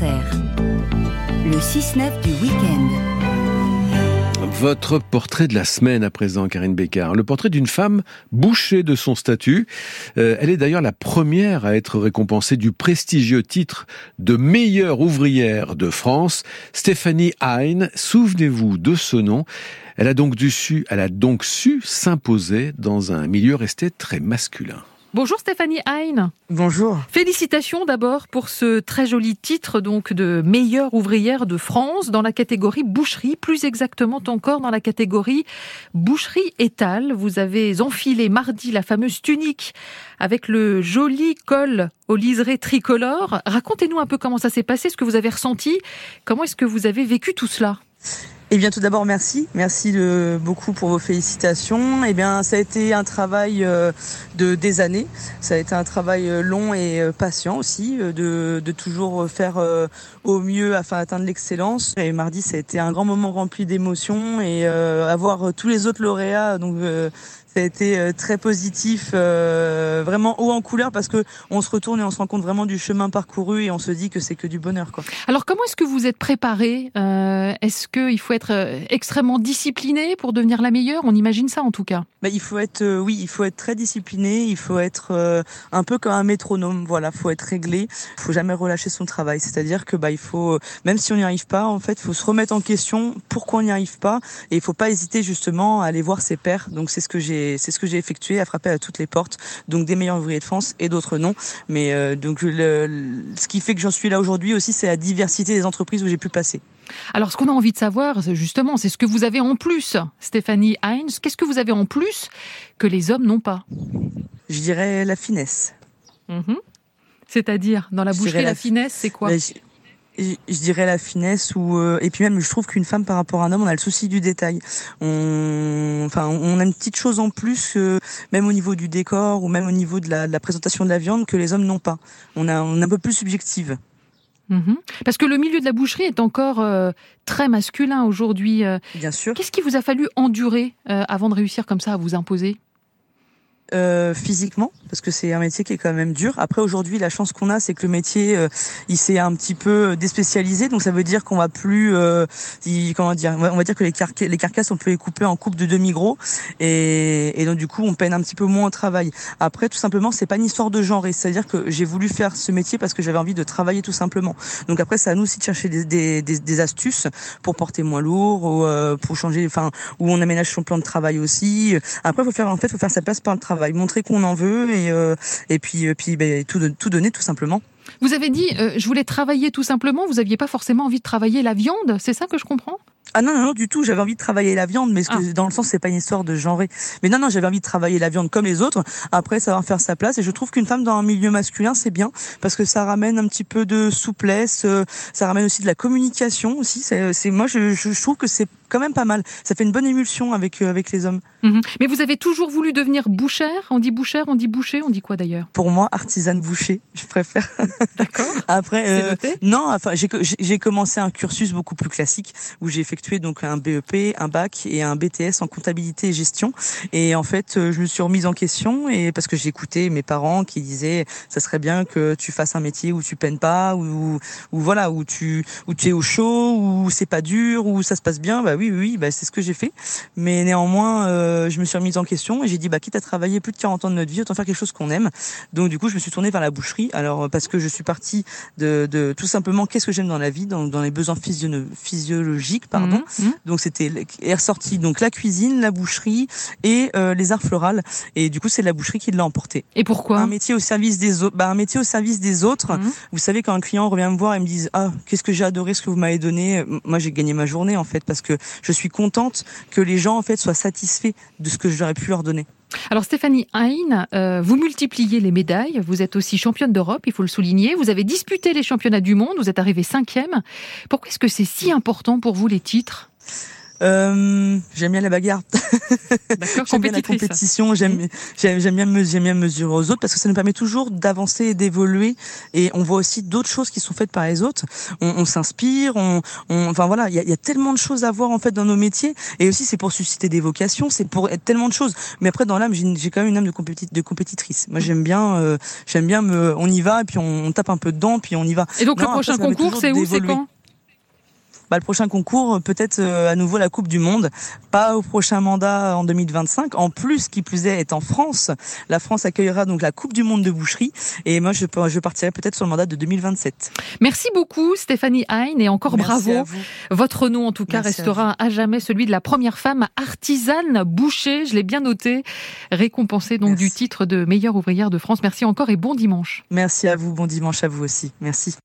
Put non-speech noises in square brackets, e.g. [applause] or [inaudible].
Le 6-9 du week-end. Votre portrait de la semaine à présent, Karine Bécard. Le portrait d'une femme bouchée de son statut. Euh, elle est d'ailleurs la première à être récompensée du prestigieux titre de meilleure ouvrière de France. Stéphanie Hein, souvenez-vous de ce nom. Elle a donc, su, elle a donc su s'imposer dans un milieu resté très masculin. Bonjour Stéphanie Hein. Bonjour. Félicitations d'abord pour ce très joli titre donc de meilleure ouvrière de France dans la catégorie boucherie, plus exactement encore dans la catégorie boucherie étale. Vous avez enfilé mardi la fameuse tunique avec le joli col au liseré tricolore. Racontez-nous un peu comment ça s'est passé, ce que vous avez ressenti, comment est-ce que vous avez vécu tout cela? Eh bien, tout d'abord, merci. Merci de, beaucoup pour vos félicitations. Eh bien, ça a été un travail euh, de des années. Ça a été un travail euh, long et euh, patient aussi, de, de toujours faire au mieux afin d'atteindre l'excellence. Et mardi, ça a été un grand moment rempli d'émotions et avoir tous les autres lauréats, donc ça a été euh, très positif, euh, vraiment haut en couleur parce que on se retourne et on se rend compte vraiment du chemin parcouru et on se dit que c'est que du bonheur. Quoi. Alors comment est-ce que vous êtes préparé euh, Est-ce qu'il faut être extrêmement discipliné pour devenir la meilleure On imagine ça en tout cas. Bah, il faut être, oui, il faut être très discipliné. Il faut être un peu comme un métronome. Voilà, faut être réglé. Il faut jamais relâcher son travail. C'est-à-dire que bah il faut, même si on n'y arrive pas, en fait, faut se remettre en question pourquoi on n'y arrive pas et il faut pas hésiter justement à aller voir ses pairs. Donc c'est ce que j'ai c'est ce que j'ai effectué, à frapper à toutes les portes, donc des meilleurs ouvriers de France et d'autres non. Mais euh, donc ce qui fait que j'en suis là aujourd'hui aussi, c'est la diversité des entreprises où j'ai pu passer. Alors, ce qu'on a envie de savoir, justement, c'est ce que vous avez en plus, Stéphanie Heinz. Qu'est-ce que vous avez en plus que les hommes n'ont pas? Je dirais la finesse. Mhm. C'est-à-dire, dans la boucherie, la, finesse, c'est quoi? Je dirais la finesse ou euh, et puis même je trouve qu'une femme par rapport à un homme on a le souci du détail on enfin on a une petite chose en plus même au niveau du décor ou même au niveau de la, de la présentation de la viande que les hommes n'ont pas on a on est un peu plus subjective mhm. Parce que le milieu de la boucherie est encore euh, très masculin aujourd'hui. Euh. Bien sûr. Qu'est-ce qui vous a fallu endurer avant de réussir comme ça à vous imposer? Euh, physiquement parce que c'est un métier qui est quand même dur. Après aujourd'hui, la chance qu'on a, c'est que le métier euh, il s'est un petit peu déspécialisé, donc ça veut dire qu'on va plus, euh, comment dire, on va dire que les, les carcasses on peut les couper en coupe de demi gros et, et donc du coup on peine un petit peu moins au travail. Après tout simplement, c'est pas une histoire de genre, c'est-à-dire que j'ai voulu faire ce métier parce que j'avais envie de travailler tout simplement. Donc après, c'est à nous aussi de chercher des, des, des, astuces pour porter moins lourd ou euh, pour changer, enfin où on aménage son plan de travail aussi. Après, faut faire en fait, faut faire sa place par le travail va montrer qu'on en veut euh, et puis, euh, puis ben, tout, donner tout simplement. Vous avez dit, euh, je voulais travailler tout simplement, vous n'aviez pas forcément envie de travailler la viande, c'est ça que je comprends? Ah non, non, non, du tout. J'avais envie de travailler la viande, mais ah. dans le sens, c'est pas une histoire de genre. Mais non, non, j'avais envie de travailler la viande comme les autres. Après, ça va faire sa place. Et je trouve qu'une femme dans un milieu masculin, c'est bien parce que ça ramène un petit peu de souplesse. ça ramène aussi de la communication aussi. C'est, moi, je, je trouve que c'est quand même pas mal. Ça fait une bonne émulsion avec euh, avec les hommes. Mhm. Mais vous avez toujours voulu devenir bouchère? On dit bouchère, on dit boucher, on dit quoi d'ailleurs? Pour moi, artisane boucher, je préfère. D'accord. [laughs] Après, euh, non, enfin, j'ai commencé un cursus beaucoup plus classique où j'ai effectué donc un BEP, un bac et un BTS en comptabilité et gestion. Et en fait, euh, je me suis remise en question et parce que j'écoutais mes parents qui disaient ça serait bien que tu fasses un métier où tu peines pas, ou voilà, où tu où tu es au chaud, où c'est pas dur, où ça se passe bien. Bah oui, oui, bah, c'est ce que j'ai fait. Mais néanmoins, euh, je me suis remise en question et j'ai dit, bah, quitte à travailler plus de 40 ans de notre vie, autant faire quelque chose qu'on aime. Donc, du coup, je me suis tournée vers la boucherie. Alors, parce que je suis partie de, de tout simplement qu'est-ce que j'aime dans la vie, dans, dans les besoins physiologiques, pardon. Mmh, mmh. Donc, c'était est ressorti donc la cuisine, la boucherie et euh, les arts florales. Et du coup, c'est la boucherie qui l'a emporté. Et pourquoi? Un métier au service des autres. Bah, un métier au service des autres. Mmh. Vous savez, quand un client revient me voir et me dit, ah, qu'est-ce que j'ai adoré ce que vous m'avez donné. Moi, j'ai gagné ma journée en fait parce que je suis contente que les gens en fait soient satisfaits de ce que j'aurais pu leur donner. Alors Stéphanie Hein, euh, vous multipliez les médailles, vous êtes aussi championne d'Europe, il faut le souligner, vous avez disputé les championnats du monde, vous êtes arrivée cinquième. Pourquoi est-ce que c'est si important pour vous les titres? Euh, j'aime bien la bagarre. [laughs] j'aime bien la compétition. J'aime j'aime bien me j'aime bien mesurer aux autres parce que ça nous permet toujours d'avancer et d'évoluer. Et on voit aussi d'autres choses qui sont faites par les autres. On, on s'inspire. On, on, enfin voilà, il y a, y a, tellement de choses à voir en fait dans nos métiers. Et aussi c'est pour susciter des vocations, c'est pour être tellement de choses. Mais après dans l'âme, j'ai quand même une âme de, compétit de compétitrice. Moi j'aime bien euh, j'aime bien me on y va et puis on, on, tape un peu dedans puis on y va. Et donc le prochain concours c'est où c'est quand? Bah, le prochain concours, peut-être euh, à nouveau la Coupe du Monde, pas au prochain mandat en 2025. En plus, qui plus est, est en France. La France accueillera donc la Coupe du Monde de boucherie. Et moi, je, je partirai peut-être sur le mandat de 2027. Merci beaucoup, Stéphanie Hein, et encore bravo. Votre nom, en tout cas, restera à, jamais celui de la première femme artisane boucher. Je l'ai bien noté, récompensée donc du titre de meilleure ouvrière de France. Merci encore et bon dimanche. Merci à vous. Bon dimanche à vous aussi. Merci.